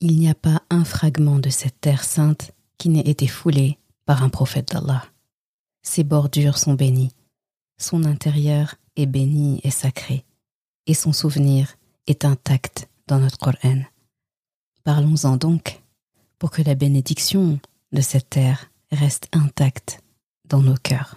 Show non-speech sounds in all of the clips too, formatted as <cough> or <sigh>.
Il n'y a pas un fragment de cette terre sainte qui n'ait été foulé par un prophète d'Allah. Ses bordures sont bénies, son intérieur est béni et sacré, et son souvenir est intact dans notre Coran. Parlons-en donc pour que la bénédiction de cette terre reste intacte dans nos cœurs.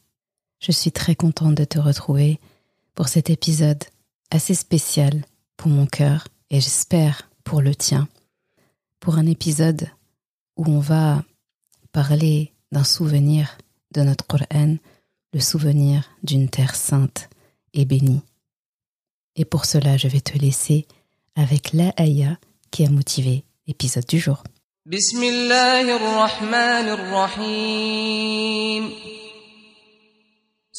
Je suis très contente de te retrouver pour cet épisode assez spécial pour mon cœur et j'espère pour le tien. Pour un épisode où on va parler d'un souvenir de notre Coran, le souvenir d'une terre sainte et bénie. Et pour cela, je vais te laisser avec la qui a motivé l'épisode du jour.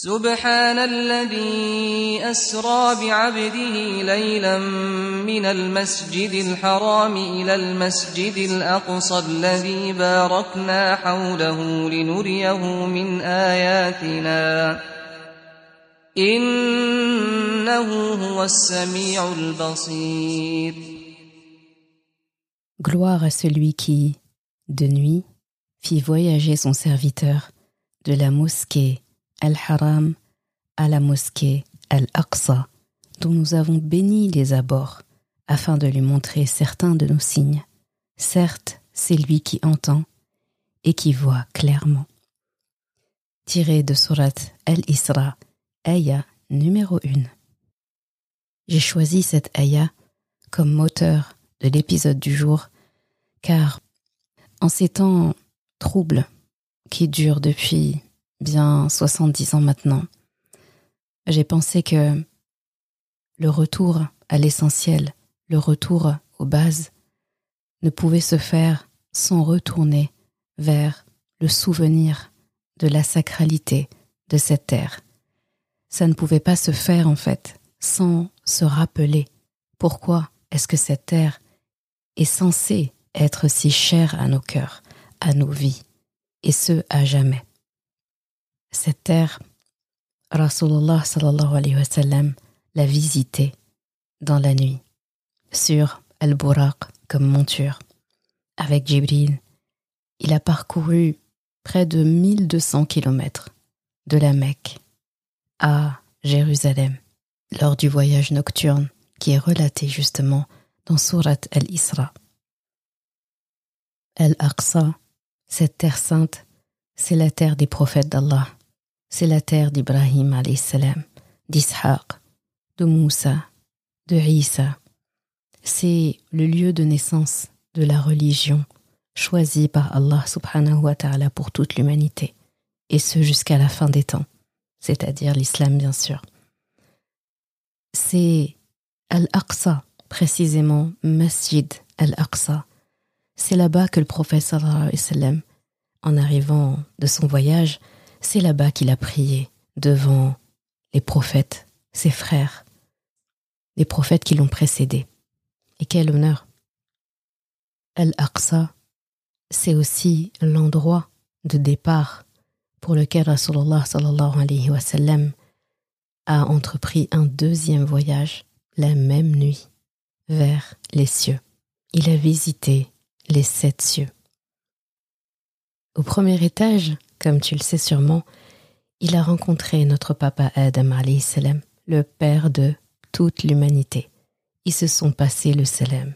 سبحان الذي أسرى بعبده ليلا من المسجد الحرام إلى المسجد الأقصى الذي باركنا حوله لنريه من آياتنا. إنه هو السميع البصير. Gloire à celui qui, de nuit, fit voyager son serviteur de la mosquée. Al-Haram à la mosquée Al-Aqsa, dont nous avons béni les abords, afin de lui montrer certains de nos signes. Certes, c'est lui qui entend et qui voit clairement. Tiré de Surat Al-Isra, ayah numéro 1. J'ai choisi cette ayah comme moteur de l'épisode du jour, car en ces temps troubles qui durent depuis bien 70 ans maintenant, j'ai pensé que le retour à l'essentiel, le retour aux bases, ne pouvait se faire sans retourner vers le souvenir de la sacralité de cette terre. Ça ne pouvait pas se faire en fait sans se rappeler pourquoi est-ce que cette terre est censée être si chère à nos cœurs, à nos vies, et ce à jamais. Cette terre, Rasulullah sallallahu alayhi wa sallam l'a visitée dans la nuit, sur Al-Buraq comme monture. Avec Jibril, il a parcouru près de 1200 kilomètres de la Mecque à Jérusalem lors du voyage nocturne qui est relaté justement dans Surat Al-Isra. Al-Aqsa, cette terre sainte, c'est la terre des prophètes d'Allah c'est la terre d'Ibrahim salam, d'Ishaq, de Moussa, de Isa. C'est le lieu de naissance de la religion choisie par Allah subhanahu wa ta'ala pour toute l'humanité, et ce jusqu'à la fin des temps, c'est-à-dire l'islam bien sûr. C'est Al-Aqsa, précisément Masjid Al-Aqsa. C'est là-bas que le prophète sallallahu alayhi wa en arrivant de son voyage, c'est là-bas qu'il a prié devant les prophètes, ses frères, les prophètes qui l'ont précédé. Et quel honneur Al-Aqsa, c'est aussi l'endroit de départ pour lequel Rasulullah sallallahu alayhi wa a entrepris un deuxième voyage la même nuit vers les cieux. il a visité les sept cieux. Au premier étage, comme tu le sais sûrement, il a rencontré notre papa Adam salam, le père de toute l'humanité. Ils se sont passés le salam.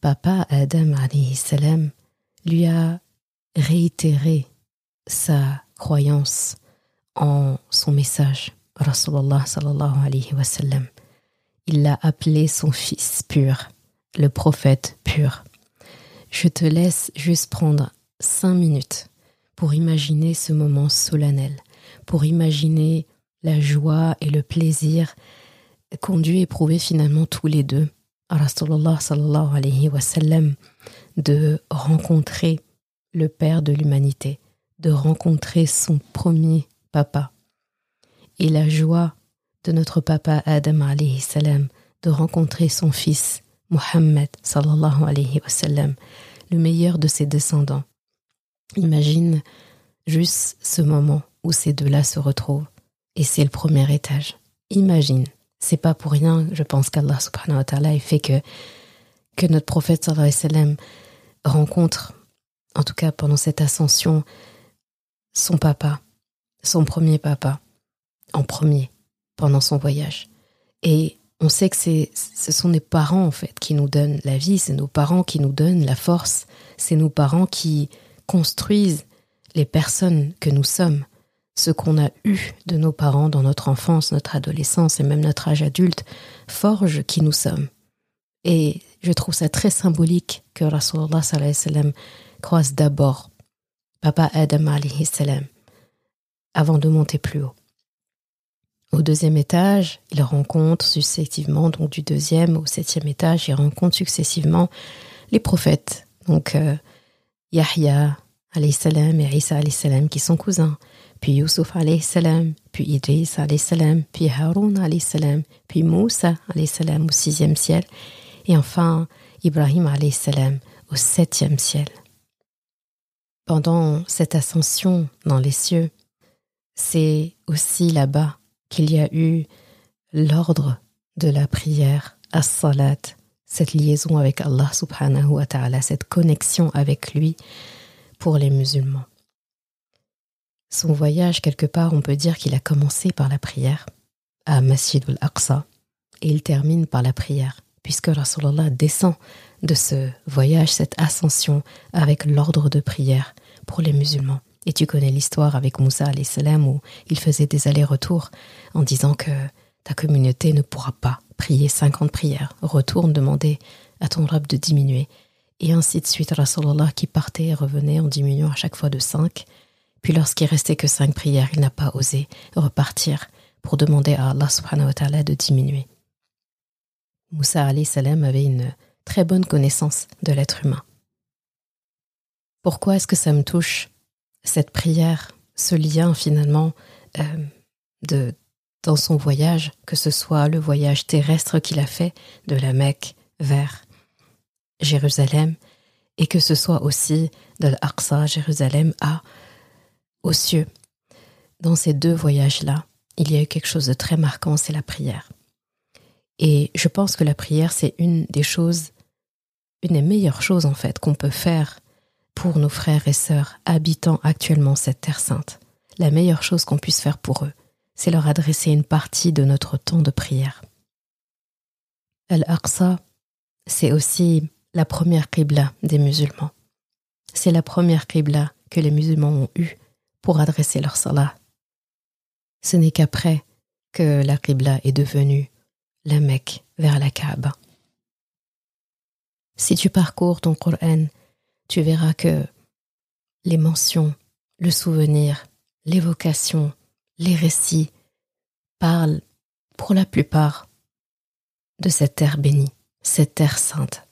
Papa Adam salam lui a réitéré sa croyance en son message. Rasulallah sallallahu alayhi wa sallam. Il l'a appelé son fils pur, le prophète pur. Je te laisse juste prendre cinq minutes pour imaginer ce moment solennel, pour imaginer la joie et le plaisir qu'ont dû éprouver finalement tous les deux, Rasulullah de rencontrer le Père de l'humanité, de rencontrer son premier papa. Et la joie de notre papa Adam alayhi de rencontrer son fils Muhammad sallallahu le meilleur de ses descendants. Imagine juste ce moment où ces deux-là se retrouvent et c'est le premier étage. Imagine, c'est pas pour rien, je pense qu'Allah subhanahu ta'ala ait fait que, que notre prophète rencontre, en tout cas pendant cette ascension, son papa, son premier papa, en premier, pendant son voyage. Et on sait que ce sont les parents, en fait, qui nous donnent la vie, c'est nos parents qui nous donnent la force, c'est nos parents qui construisent les personnes que nous sommes, ce qu'on a eu de nos parents dans notre enfance, notre adolescence et même notre âge adulte, forge qui nous sommes. Et je trouve ça très symbolique que Rasulullah croise d'abord Papa Adam alayhi salam avant de monter plus haut. Au deuxième étage, il rencontre successivement, donc du deuxième au septième étage, il rencontre successivement les prophètes. Donc euh, Yahya salam et Isa salam qui sont cousins, puis Yusuf salam, puis Idris salam, puis Haroun salam, puis Moussa salam au sixième ciel, et enfin Ibrahim salam au septième ciel. Pendant cette ascension dans les cieux, c'est aussi là-bas qu'il y a eu l'ordre de la prière, as-salat, cette liaison avec Allah subhanahu wa ta'ala, cette connexion avec lui pour les musulmans. Son voyage, quelque part, on peut dire qu'il a commencé par la prière à Masjid al-Aqsa et il termine par la prière, puisque Rasulallah descend de ce voyage, cette ascension avec l'ordre de prière pour les musulmans. Et tu connais l'histoire avec Moussa salam où il faisait des allers-retours en disant que ta communauté ne pourra pas prier 50 prières. Retourne demander à ton rab de diminuer. Et ainsi de suite, Rasulallah qui partait et revenait en diminuant à chaque fois de 5. Puis lorsqu'il restait que 5 prières, il n'a pas osé repartir pour demander à Allah subhanahu wa ta'ala de diminuer. Moussa salam avait une très bonne connaissance de l'être humain. Pourquoi est-ce que ça me touche cette prière, ce lien finalement euh, de, dans son voyage, que ce soit le voyage terrestre qu'il a fait de la Mecque vers Jérusalem, et que ce soit aussi de l'Aqsa, Jérusalem, à aux cieux. Dans ces deux voyages-là, il y a eu quelque chose de très marquant, c'est la prière. Et je pense que la prière, c'est une des choses, une des meilleures choses en fait qu'on peut faire pour nos frères et sœurs habitant actuellement cette terre sainte. La meilleure chose qu'on puisse faire pour eux, c'est leur adresser une partie de notre temps de prière. Al-Aqsa, c'est aussi la première qibla des musulmans. C'est la première qibla que les musulmans ont eue pour adresser leur salat. Ce n'est qu'après que la qibla est devenue la Mecque vers la Kaaba. Si tu parcours ton Coran tu verras que les mentions, le souvenir, l'évocation, les récits parlent pour la plupart de cette terre bénie, cette terre sainte,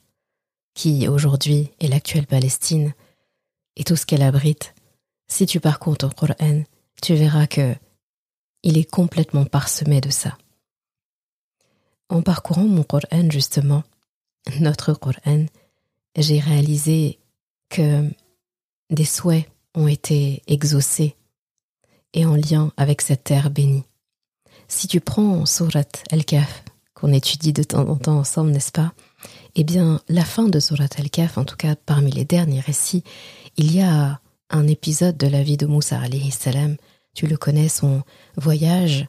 qui aujourd'hui est l'actuelle Palestine et tout ce qu'elle abrite. Si tu parcours ton Coran, tu verras que il est complètement parsemé de ça. En parcourant mon Coran, justement, notre Coran, j'ai réalisé que des souhaits ont été exaucés et en lien avec cette terre bénie. Si tu prends Surat Al-Kaf, qu'on étudie de temps en temps ensemble, n'est-ce pas? Eh bien, la fin de Surat al-Kaf, en tout cas parmi les derniers récits, il y a un épisode de la vie de Moussa alayhi salam. Tu le connais, son voyage,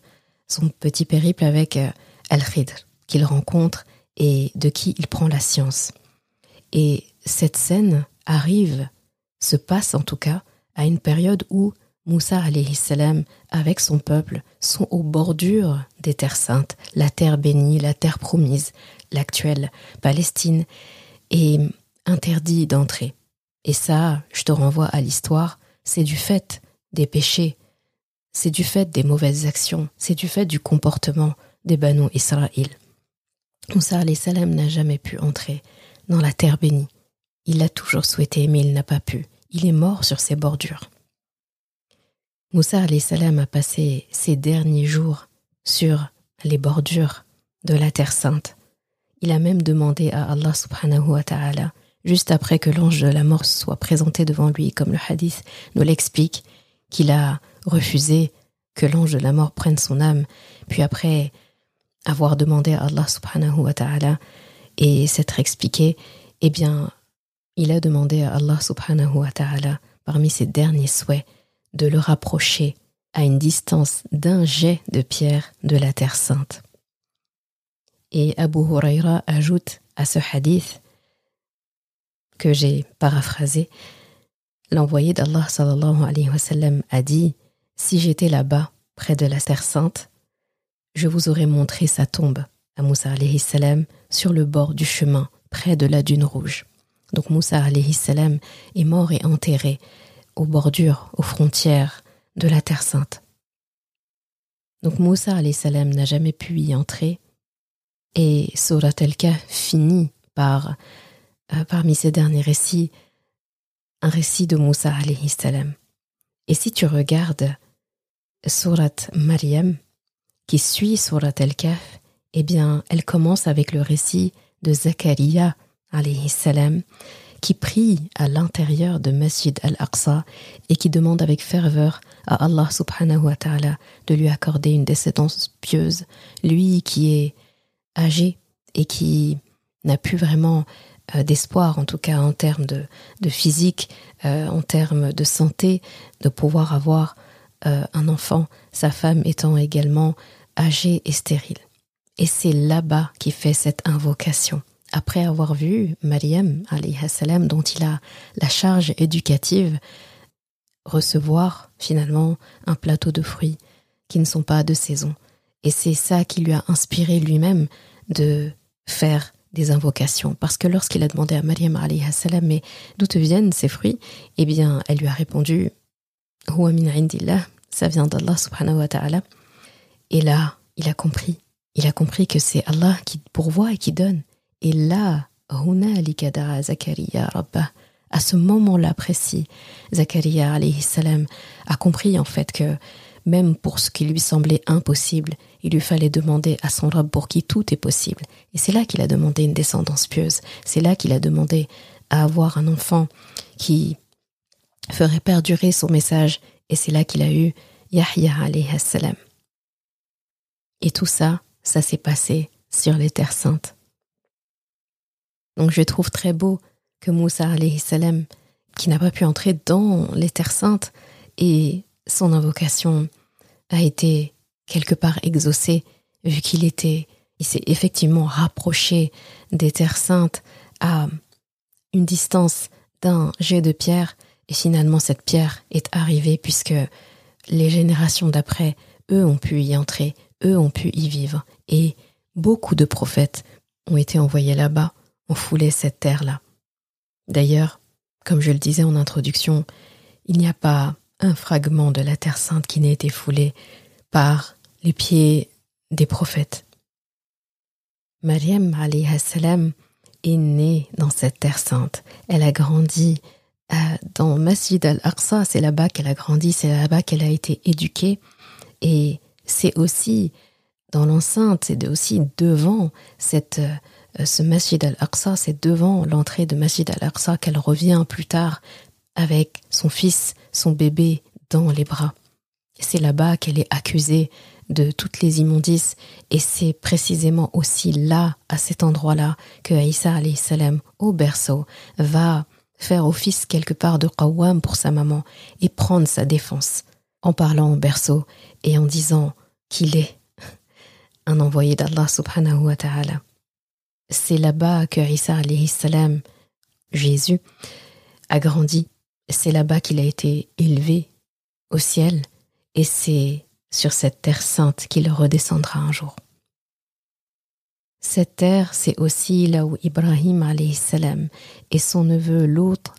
son petit périple avec euh, Al-Khidr, qu'il rencontre et de qui il prend la science. Et cette scène arrive, se passe en tout cas, à une période où Moussa salam, avec son peuple, sont aux bordures des terres saintes, la terre bénie, la terre promise, l'actuelle Palestine, est interdit d'entrer. Et ça, je te renvoie à l'histoire, c'est du fait des péchés, c'est du fait des mauvaises actions, c'est du fait du comportement des Banu Israël. Moussa salam n'a jamais pu entrer dans la terre bénie. Il l'a toujours souhaité, mais il n'a pas pu. Il est mort sur ses bordures. Moussa salam a passé ses derniers jours sur les bordures de la Terre Sainte. Il a même demandé à Allah subhanahu wa ta'ala, juste après que l'ange de la mort soit présenté devant lui, comme le hadith nous l'explique, qu'il a refusé que l'ange de la mort prenne son âme, puis après avoir demandé à Allah subhanahu wa ta'ala et s'être expliqué, eh bien, il a demandé à Allah subhanahu wa ta'ala, parmi ses derniers souhaits, de le rapprocher à une distance d'un jet de pierre de la Terre sainte. Et Abu Huraira ajoute à ce hadith que j'ai paraphrasé, l'envoyé d'Allah sallallahu alayhi wa a dit Si j'étais là-bas, près de la Terre sainte, je vous aurais montré sa tombe à Moussa salam sur le bord du chemin, près de la dune rouge. Donc Moussa alayhi salam est mort et enterré aux bordures, aux frontières de la Terre Sainte. Donc Moussa salam n'a jamais pu y entrer et Surat al-Kahf finit par, euh, parmi ses derniers récits, un récit de Moussa salam. Et si tu regardes Surat Maryam, qui suit Surat al-Kahf, eh bien, elle commence avec le récit de Zachariah salam, qui prie à l'intérieur de Masjid al-Aqsa et qui demande avec ferveur à Allah subhanahu wa ta'ala de lui accorder une descendance pieuse, lui qui est âgé et qui n'a plus vraiment euh, d'espoir, en tout cas en termes de, physique, euh, en termes de santé, de pouvoir avoir euh, un enfant, sa femme étant également âgée et stérile. Et c'est là-bas qu'il fait cette invocation après avoir vu Mariam, salam, dont il a la charge éducative, recevoir finalement un plateau de fruits qui ne sont pas de saison. Et c'est ça qui lui a inspiré lui-même de faire des invocations. Parce que lorsqu'il a demandé à Mariam, salam, mais d'où te viennent ces fruits? Eh bien, elle lui a répondu, Huwa min indillah, ça vient d'Allah subhanahu wa ta'ala. Et là, il a compris. Il a compris que c'est Allah qui pourvoit et qui donne. Et là, Zakaria À ce moment-là précis, Zakaria alayhi salam a compris en fait que même pour ce qui lui semblait impossible, il lui fallait demander à son Rabb pour qui tout est possible. Et c'est là qu'il a demandé une descendance pieuse. C'est là qu'il a demandé à avoir un enfant qui ferait perdurer son message. Et c'est là qu'il a eu Yahya alayhi salam. Et tout ça, ça s'est passé sur les terres saintes. Donc je trouve très beau que Moussa qui n'a pas pu entrer dans les terres saintes, et son invocation a été quelque part exaucée, vu qu'il était, il s'est effectivement rapproché des terres saintes à une distance d'un jet de pierre, et finalement cette pierre est arrivée puisque les générations d'après, eux ont pu y entrer, eux ont pu y vivre, et beaucoup de prophètes ont été envoyés là-bas on foulait cette terre-là. D'ailleurs, comme je le disais en introduction, il n'y a pas un fragment de la Terre sainte qui n'ait été foulé par les pieds des prophètes. Mariam salam est née dans cette Terre sainte. Elle a grandi euh, dans Masjid al-Aqsa, c'est là-bas qu'elle a grandi, c'est là-bas qu'elle a été éduquée. Et c'est aussi dans l'enceinte, c'est aussi devant cette euh, ce Masjid al-Aqsa, c'est devant l'entrée de Masjid al-Aqsa qu'elle revient plus tard avec son fils, son bébé dans les bras. C'est là-bas qu'elle est accusée de toutes les immondices. Et c'est précisément aussi là, à cet endroit-là, que Aïssa salam au berceau, va faire office quelque part de qawwam pour sa maman et prendre sa défense en parlant au berceau et en disant qu'il est <laughs> un envoyé d'Allah subhanahu wa ta'ala. C'est là-bas que Isa salam, Jésus, a grandi. C'est là-bas qu'il a été élevé au ciel et c'est sur cette terre sainte qu'il redescendra un jour. Cette terre, c'est aussi là où Ibrahim salam et son neveu l'autre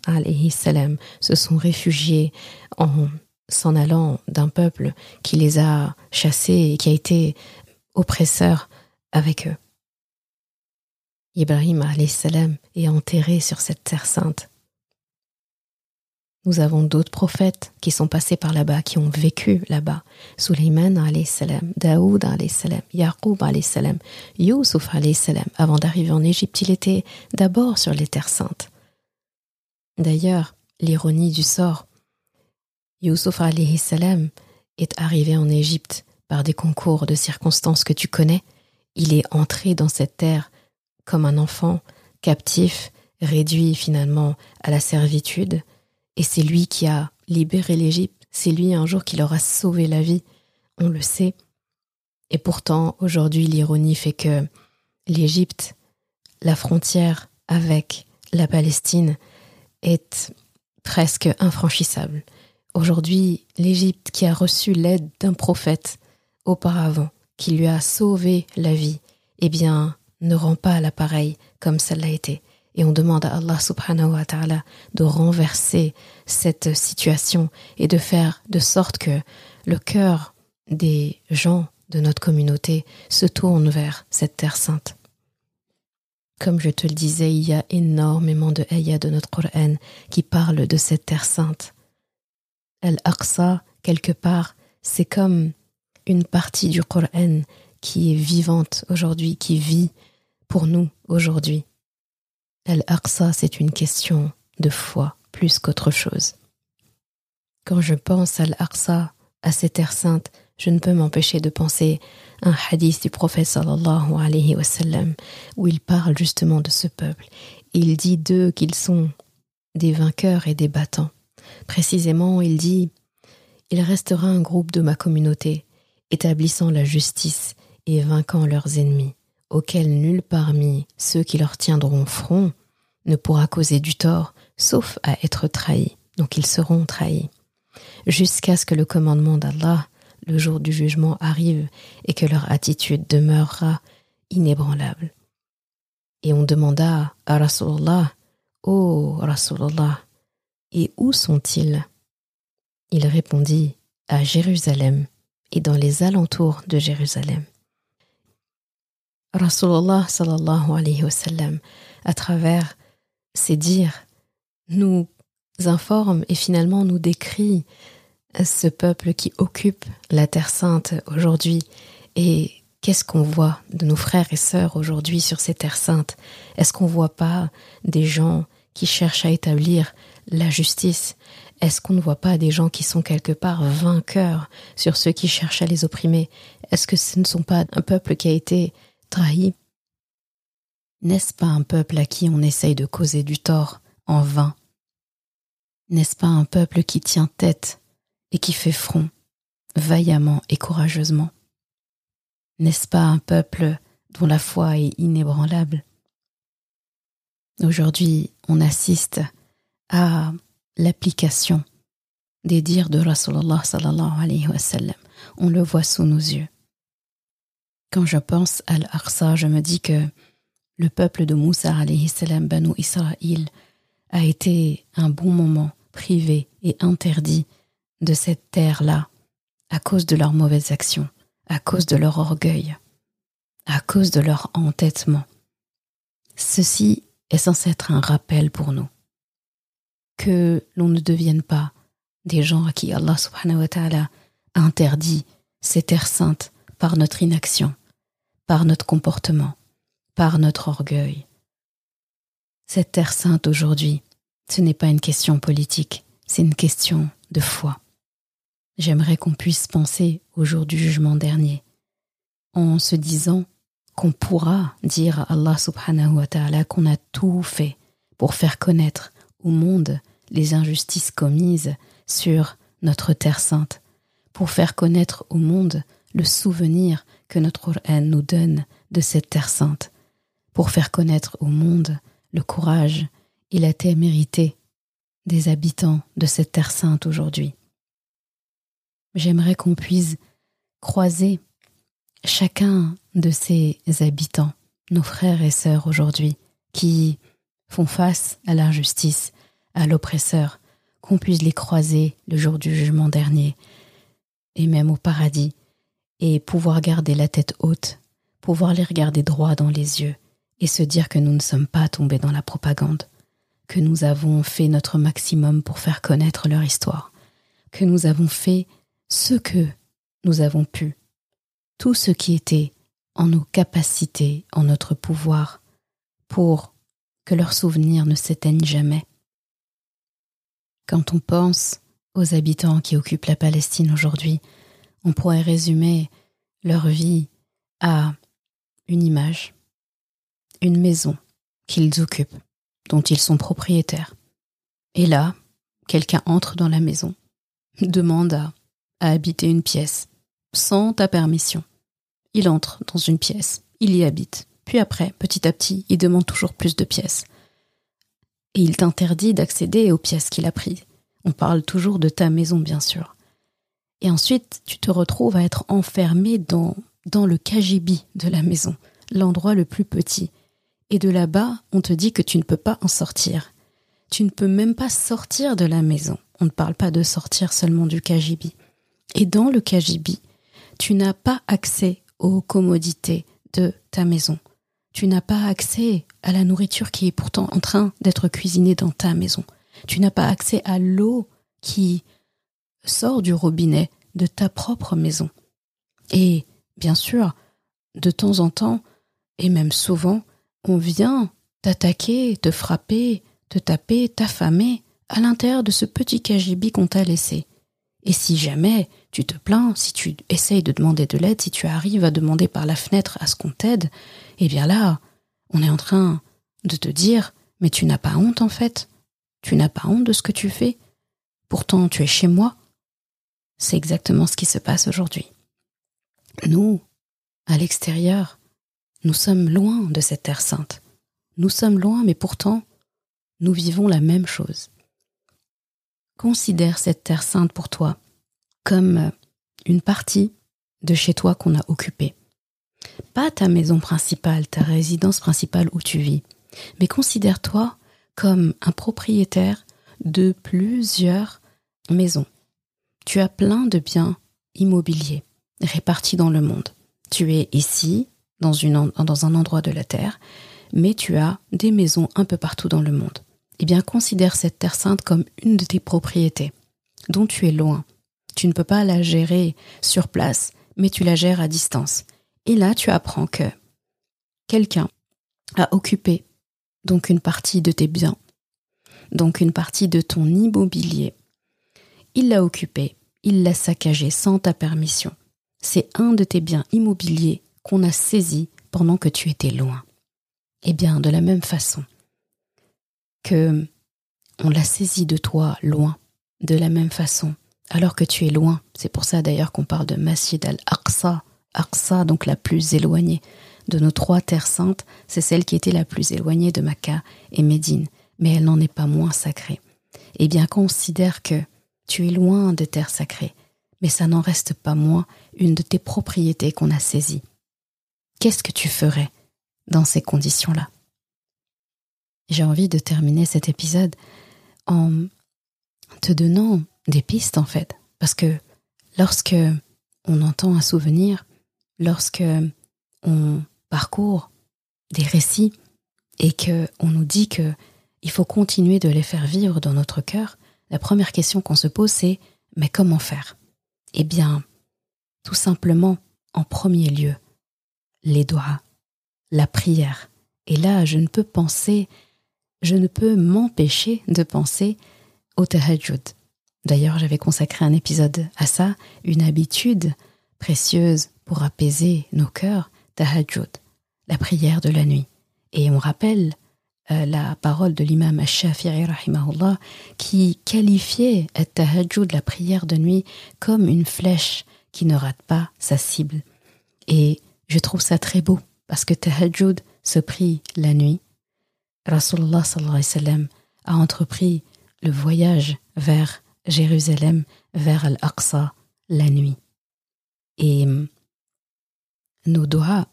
salam se sont réfugiés en s'en allant d'un peuple qui les a chassés et qui a été oppresseur avec eux. Ibrahim est enterré sur cette terre sainte. Nous avons d'autres prophètes qui sont passés par là-bas, qui ont vécu là-bas. Suleyman salam, Daoud salam, Yaqub salam, Yusuf salam. Avant d'arriver en Égypte, il était d'abord sur les terres saintes. D'ailleurs, l'ironie du sort, Yusuf salam est arrivé en Égypte par des concours de circonstances que tu connais. Il est entré dans cette terre comme un enfant captif, réduit finalement à la servitude, et c'est lui qui a libéré l'Égypte, c'est lui un jour qui leur a sauvé la vie, on le sait. Et pourtant, aujourd'hui, l'ironie fait que l'Égypte, la frontière avec la Palestine, est presque infranchissable. Aujourd'hui, l'Égypte qui a reçu l'aide d'un prophète auparavant, qui lui a sauvé la vie, eh bien, ne rend pas l'appareil comme ça l'a été. Et on demande à Allah subhanahu wa ta'ala de renverser cette situation et de faire de sorte que le cœur des gens de notre communauté se tourne vers cette terre sainte. Comme je te le disais, il y a énormément de ayats de notre Coran qui parlent de cette terre sainte. Al-Aqsa, quelque part, c'est comme une partie du Coran qui est vivante aujourd'hui, qui vit pour nous aujourd'hui. Al-Aqsa, c'est une question de foi plus qu'autre chose. Quand je pense à Al-Aqsa, à cette terre sainte, je ne peux m'empêcher de penser à un hadith du prophète sallallahu alayhi wa sallam, où il parle justement de ce peuple. Il dit d'eux qu'ils sont des vainqueurs et des battants. Précisément, il dit Il restera un groupe de ma communauté, établissant la justice et vainquant leurs ennemis auxquels nul parmi ceux qui leur tiendront front ne pourra causer du tort, sauf à être trahi. Donc ils seront trahis. Jusqu'à ce que le commandement d'Allah, le jour du jugement, arrive et que leur attitude demeurera inébranlable. Et on demanda à Rasulallah, Ô oh et où sont-ils? Il répondit, à Jérusalem et dans les alentours de Jérusalem. Rasulullah sallallahu alayhi wa sallam, à travers ses dires, nous informe et finalement nous décrit ce peuple qui occupe la Terre Sainte aujourd'hui. Et qu'est-ce qu'on voit de nos frères et sœurs aujourd'hui sur ces terres saintes? Est-ce qu'on voit pas des gens qui cherchent à établir la justice? Est-ce qu'on ne voit pas des gens qui sont quelque part vainqueurs sur ceux qui cherchent à les opprimer? Est-ce que ce ne sont pas un peuple qui a été trahi N'est-ce pas un peuple à qui on essaye de causer du tort en vain? N'est-ce pas un peuple qui tient tête et qui fait front, vaillamment et courageusement? N'est-ce pas un peuple dont la foi est inébranlable? Aujourd'hui, on assiste à l'application des dires de Rasulullah sallallahu alayhi wa sallam. On le voit sous nos yeux. Quand je pense à l'Aqsa, je me dis que le peuple de Moussa a été un bon moment privé et interdit de cette terre-là à cause de leurs mauvaises actions, à cause de leur orgueil, à cause de leur entêtement. Ceci est censé être un rappel pour nous que l'on ne devienne pas des gens à qui Allah subhanahu wa ta'ala interdit ces terres saintes par notre inaction, par notre comportement, par notre orgueil. Cette terre sainte aujourd'hui, ce n'est pas une question politique, c'est une question de foi. j'aimerais qu'on puisse penser au jour du jugement dernier, en se disant qu'on pourra dire à Allah subhanahu wa ta'ala qu'on a tout fait pour faire connaître au monde les injustices commises sur notre terre sainte, pour faire connaître au monde le souvenir que notre Coran nous donne de cette terre sainte, pour faire connaître au monde le courage et la témérité des habitants de cette terre sainte aujourd'hui. J'aimerais qu'on puisse croiser chacun de ces habitants, nos frères et sœurs aujourd'hui, qui font face à l'injustice, à l'oppresseur, qu'on puisse les croiser le jour du jugement dernier, et même au paradis, et pouvoir garder la tête haute, pouvoir les regarder droit dans les yeux, et se dire que nous ne sommes pas tombés dans la propagande, que nous avons fait notre maximum pour faire connaître leur histoire, que nous avons fait ce que nous avons pu, tout ce qui était en nos capacités, en notre pouvoir, pour que leurs souvenirs ne s'éteignent jamais. Quand on pense aux habitants qui occupent la Palestine aujourd'hui, on pourrait résumer leur vie à une image, une maison qu'ils occupent, dont ils sont propriétaires. Et là, quelqu'un entre dans la maison, <laughs> demande à, habiter une pièce, sans ta permission. Il entre dans une pièce, il y habite. Puis après, petit à petit, il demande toujours plus de pièces. Et il t'interdit d'accéder aux pièces qu'il a prises. On parle toujours de ta maison, bien sûr. Et ensuite, tu te retrouves à être enfermé dans, le cagibi de la maison, l'endroit le plus petit. Et de là-bas, on te dit que tu ne peux pas en sortir. Tu ne peux même pas sortir de la maison. On ne parle pas de sortir seulement du cagibi. Et dans le cagibi, tu n'as pas accès aux commodités de ta maison tu n'as pas accès à la nourriture qui est pourtant en train d'être cuisinée dans ta maison. Tu n'as pas accès à l'eau qui sort du robinet de ta propre maison. Et bien sûr, de temps en temps, et même souvent, on vient t'attaquer, te frapper, te taper, t'affamer à l'intérieur de ce petit cagibi qu'on t'a laissé. Et si jamais tu te plains, si tu essayes de demander de l'aide, si tu arrives à demander par la fenêtre à ce qu'on t'aide, eh bien là, on est en train de te dire, mais tu n'as pas honte en fait. Tu n'as pas honte de ce que tu fais. Pourtant, tu es chez moi. C'est exactement ce qui se passe aujourd'hui. Nous, à l'extérieur, nous sommes loin de cette terre sainte. Nous sommes loin, mais pourtant, nous vivons la même chose. Considère cette terre sainte pour toi comme une partie de chez toi qu'on a occupée. Pas ta maison principale, ta résidence principale où tu vis, mais considère-toi comme un propriétaire de plusieurs maisons. Tu as plein de biens immobiliers répartis dans le monde. Tu es ici, dans, un endroit de la Terre, mais tu as des maisons un peu partout dans le monde. Eh bien, considère cette Terre sainte comme une de tes propriétés, dont tu es loin. Tu ne peux pas la gérer sur place, mais tu la gères à distance. Et là, tu apprends que quelqu'un a occupé donc une partie de tes biens, donc une partie de ton immobilier. Il l'a occupé, il l'a saccagé sans ta permission. C'est un de tes biens immobiliers qu'on a saisi pendant que tu étais loin. Eh bien, de la même façon que on l'a saisi de toi loin, de la même façon, alors que tu es loin. C'est pour ça d'ailleurs qu'on parle de Masjid al-Aqsa, Aqsa, donc la plus éloignée de nos trois terres saintes, c'est celle qui était la plus éloignée de Makkah et Médine, mais elle n'en est pas moins sacrée. Eh bien, considère que tu es loin de terre sacrée, mais ça n'en reste pas moins une de tes propriétés qu'on a saisies. Qu'est-ce que tu ferais dans ces conditions-là? J'ai envie de terminer cet épisode en te donnant des pistes en fait, parce que lorsque on entend un souvenir, lorsque on parcourt des récits et que on nous dit que il faut continuer de les faire vivre dans notre cœur, la première question qu'on se pose c'est mais comment faire? Eh bien, tout simplement, en premier lieu, les doigts, la prière. Et là, je ne peux penser, je ne peux m'empêcher de penser au tahajjud, D'ailleurs, j'avais consacré un épisode à ça, une habitude précieuse pour apaiser nos cœurs, tahajjud, la prière de la nuit. Et on rappelle euh, la parole de l'imam Ash-Shafi'i rahimahullah qui qualifiait tahajjud, la prière de nuit, comme une flèche qui ne rate pas sa cible. Et je trouve ça très beau parce que tahajjud se prie la nuit. Rasulullah sallallahu alayhi wa sallam a entrepris le voyage vers Jérusalem, vers Al-Aqsa la nuit. Et hum, nos doigts,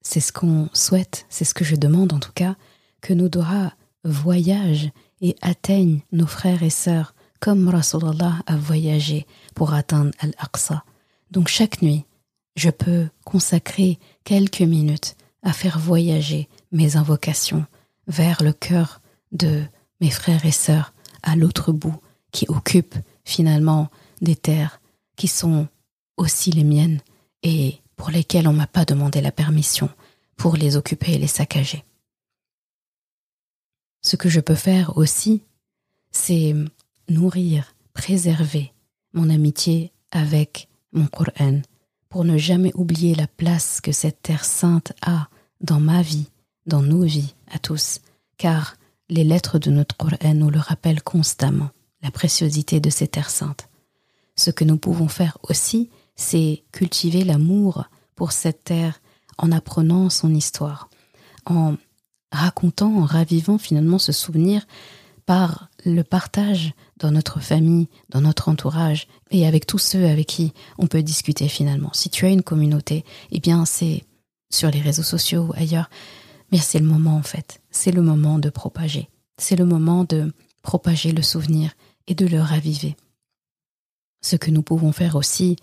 c'est ce qu'on souhaite, c'est ce que je demande en tout cas, que nos doigts voyagent et atteignent nos frères et sœurs comme Rasulullah a voyagé pour atteindre Al-Aqsa. Donc chaque nuit, je peux consacrer quelques minutes à faire voyager mes invocations vers le cœur de mes frères et sœurs à l'autre bout qui occupent finalement des terres qui sont aussi les miennes et pour lesquelles on m'a pas demandé la permission pour les occuper et les saccager. Ce que je peux faire aussi, c'est nourrir, préserver mon amitié avec mon Coran pour ne jamais oublier la place que cette terre sainte a dans ma vie, dans nos vies à tous, car les lettres de notre Coran nous le rappellent constamment, la préciosité de ces terres saintes. Ce que nous pouvons faire aussi, c'est cultiver l'amour pour cette terre en apprenant son histoire, en racontant, en ravivant finalement ce souvenir par le partage dans notre famille, dans notre entourage et avec tous ceux avec qui on peut discuter finalement. Si tu as une communauté, eh bien c'est sur les réseaux sociaux ou ailleurs, mais c'est le moment en fait. C'est le moment de propager. C'est le moment de propager le souvenir et de le raviver. Ce que nous pouvons faire aussi,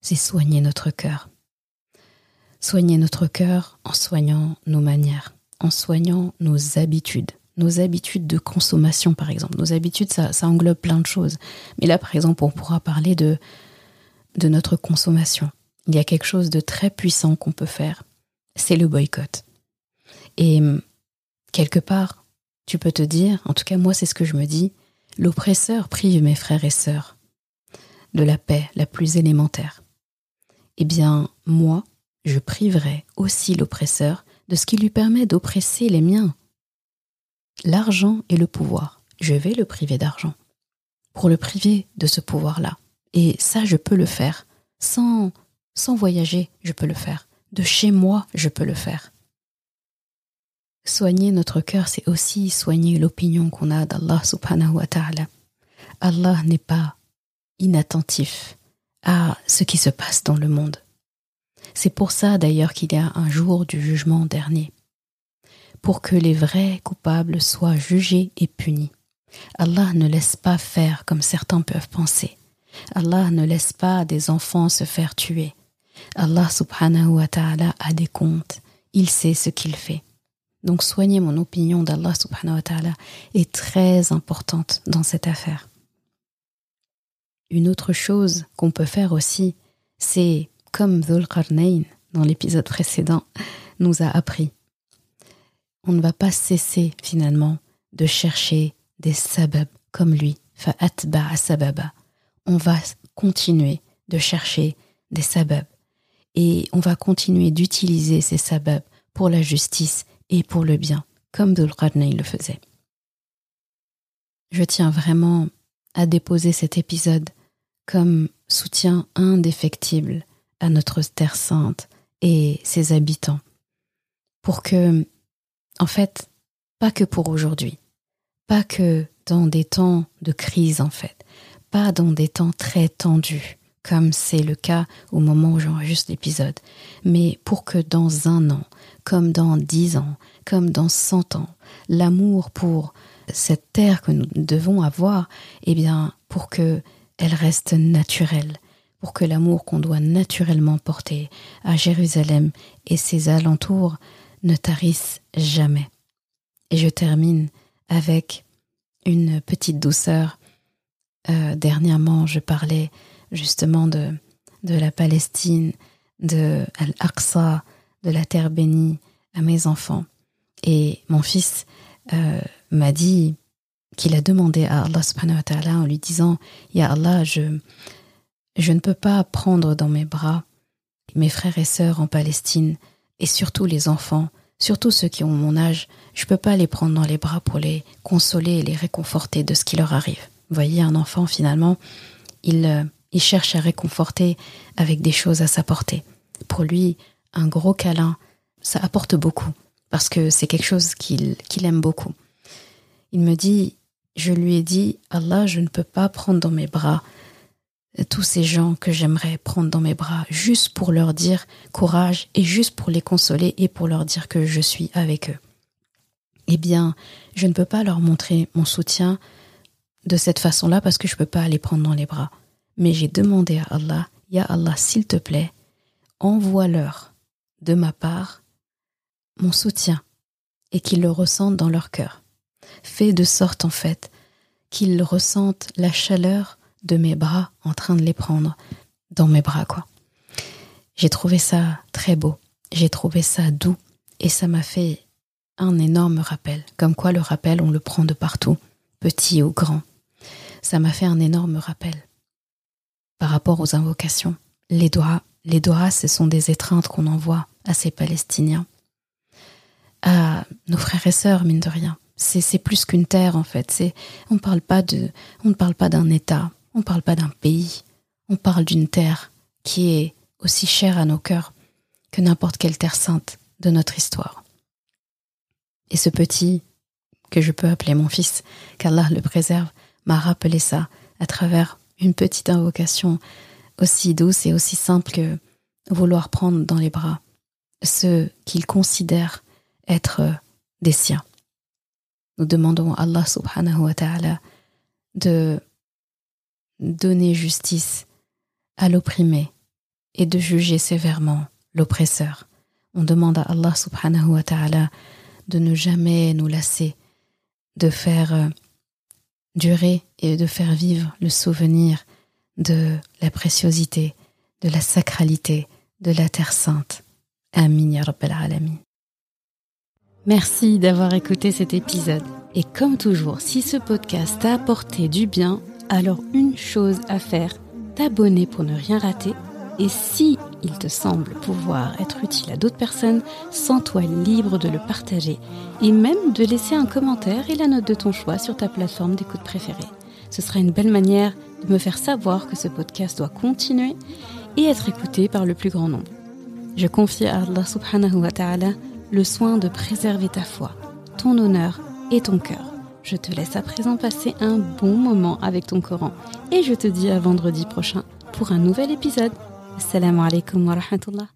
c'est soigner notre cœur. Soigner notre cœur en soignant nos manières, en soignant nos habitudes, nos habitudes de consommation par exemple. Nos habitudes, ça, englobe plein de choses. Mais là, par exemple, on pourra parler de, de notre consommation. Il y a quelque chose de très puissant qu'on peut faire, c'est le boycott. Et quelque part, tu peux te dire, en tout cas moi c'est ce que je me dis, l'oppresseur prive mes frères et sœurs de la paix la plus élémentaire. Eh bien, moi, je priverai aussi l'oppresseur de ce qui lui permet d'oppresser les miens. L'argent et le pouvoir, je vais le priver d'argent pour le priver de ce pouvoir-là. Et ça, je peux le faire. Sans, sans voyager, je peux le faire. De chez moi, je peux le faire. Soigner notre cœur, c'est aussi soigner l'opinion qu'on a d'Allah subhanahu wa ta'ala. Allah n'est pas inattentif à ce qui se passe dans le monde. C'est pour ça d'ailleurs qu'il y a un jour du jugement dernier, pour que les vrais coupables soient jugés et punis. Allah ne laisse pas faire comme certains peuvent penser. Allah ne laisse pas des enfants se faire tuer. Allah subhanahu wa ta'ala a des comptes, il sait ce qu'il fait. Donc soigner mon opinion d'Allah subhanahu wa ta'ala est très importante dans cette affaire. Une autre chose qu'on peut faire aussi, c'est comme Dhul Qarnayn dans l'épisode précédent nous a appris. On ne va pas cesser finalement de chercher des sabab comme lui, fa'atba'a sababa. On va continuer de chercher des sabab et on va continuer d'utiliser ces sabab pour la justice et pour le bien, comme Dhul le faisait. Je tiens vraiment à déposer cet épisode comme soutien indéfectible à notre terre sainte et ses habitants, pour que, en fait, pas que pour aujourd'hui, pas que dans des temps de crise en fait, pas dans des temps très tendus, comme c'est le cas au moment où j'enregistre l'épisode, mais pour que dans un an, comme dans dix ans, comme dans cent ans, l'amour pour cette terre que nous devons avoir, eh bien, pour que elle reste naturelle, pour que l'amour qu'on doit naturellement porter à Jérusalem et ses alentours ne tarisse jamais. Et je termine avec une petite douceur. Euh, dernièrement, je parlais justement de, de la Palestine, de Al-Aqsa, de la terre bénie à mes enfants. Et mon fils euh, m'a dit qu'il a demandé à Allah en lui disant Ya Allah, je, je ne peux pas prendre dans mes bras mes frères et sœurs en Palestine et surtout les enfants, surtout ceux qui ont mon âge, je ne peux pas les prendre dans les bras pour les consoler et les réconforter de ce qui leur arrive. Vous voyez, un enfant, finalement, il, euh, cherche à réconforter avec des choses à sa portée. Pour lui, un gros câlin, ça apporte beaucoup, parce que c'est quelque chose qu'il aime beaucoup. Il me dit, je lui ai dit, Allah, je ne peux pas prendre dans mes bras tous ces gens que j'aimerais prendre dans mes bras juste pour leur dire courage et juste pour les consoler et pour leur dire que je suis avec eux. Eh bien, je ne peux pas leur montrer mon soutien de cette façon-là parce que je ne peux pas les prendre dans les bras. Mais j'ai demandé à Allah, Ya Allah, s'il te plaît, envoie-leur de ma part mon soutien et qu'ils le ressentent dans leur cœur. Fais de sorte, en fait, qu'ils ressentent la chaleur de mes bras en train de les prendre dans mes bras, quoi. J'ai trouvé ça très beau, j'ai trouvé ça doux et ça m'a fait un énorme rappel, comme quoi le rappel on le prend de partout, petit ou grand. Ça m'a fait un énorme rappel par rapport aux invocations. Les doigts, les doigts, ce sont des étreintes qu'on envoie à ces Palestiniens, à nos frères et sœurs, mine de rien. C'est plus qu'une terre en fait. On parle pas de, on ne parle pas d'un État, on ne parle pas d'un pays, on parle d'une terre qui est aussi chère à nos cœurs que n'importe quelle terre sainte de notre histoire. Et ce petit, que je peux appeler mon fils, qu'Allah le préserve, m'a rappelé ça à travers une petite invocation aussi douce et aussi simple que vouloir prendre dans les bras ceux qu'il considère être des siens. Nous demandons à Allah subhanahu wa ta'ala de donner justice à l'opprimé et de juger sévèrement l'oppresseur. On demande à Allah subhanahu wa ta'ala de ne jamais nous lasser, de faire euh, durer et de faire vivre le souvenir de la préciosité, de la sacralité de la Terre Sainte. Amin ya Rabbal Alamin. Merci d'avoir écouté cet épisode. Et comme toujours, si ce podcast t'a apporté du bien, alors une chose à faire, t'abonner pour ne rien rater. Et si il te semble pouvoir être utile à d'autres personnes, sens-toi libre de le partager et même de laisser un commentaire et la note de ton choix sur ta plateforme d'écoute préférée. Ce sera une belle manière de me faire savoir que ce podcast doit continuer et être écouté par le plus grand nombre. Je confie à Allah subhanahu wa ta'ala le soin de préserver ta foi, ton honneur et ton cœur. Je te laisse à présent passer un bon moment avec ton Coran et je te dis à vendredi prochain pour un nouvel épisode. Assalamu alaikum wa rahmatullah.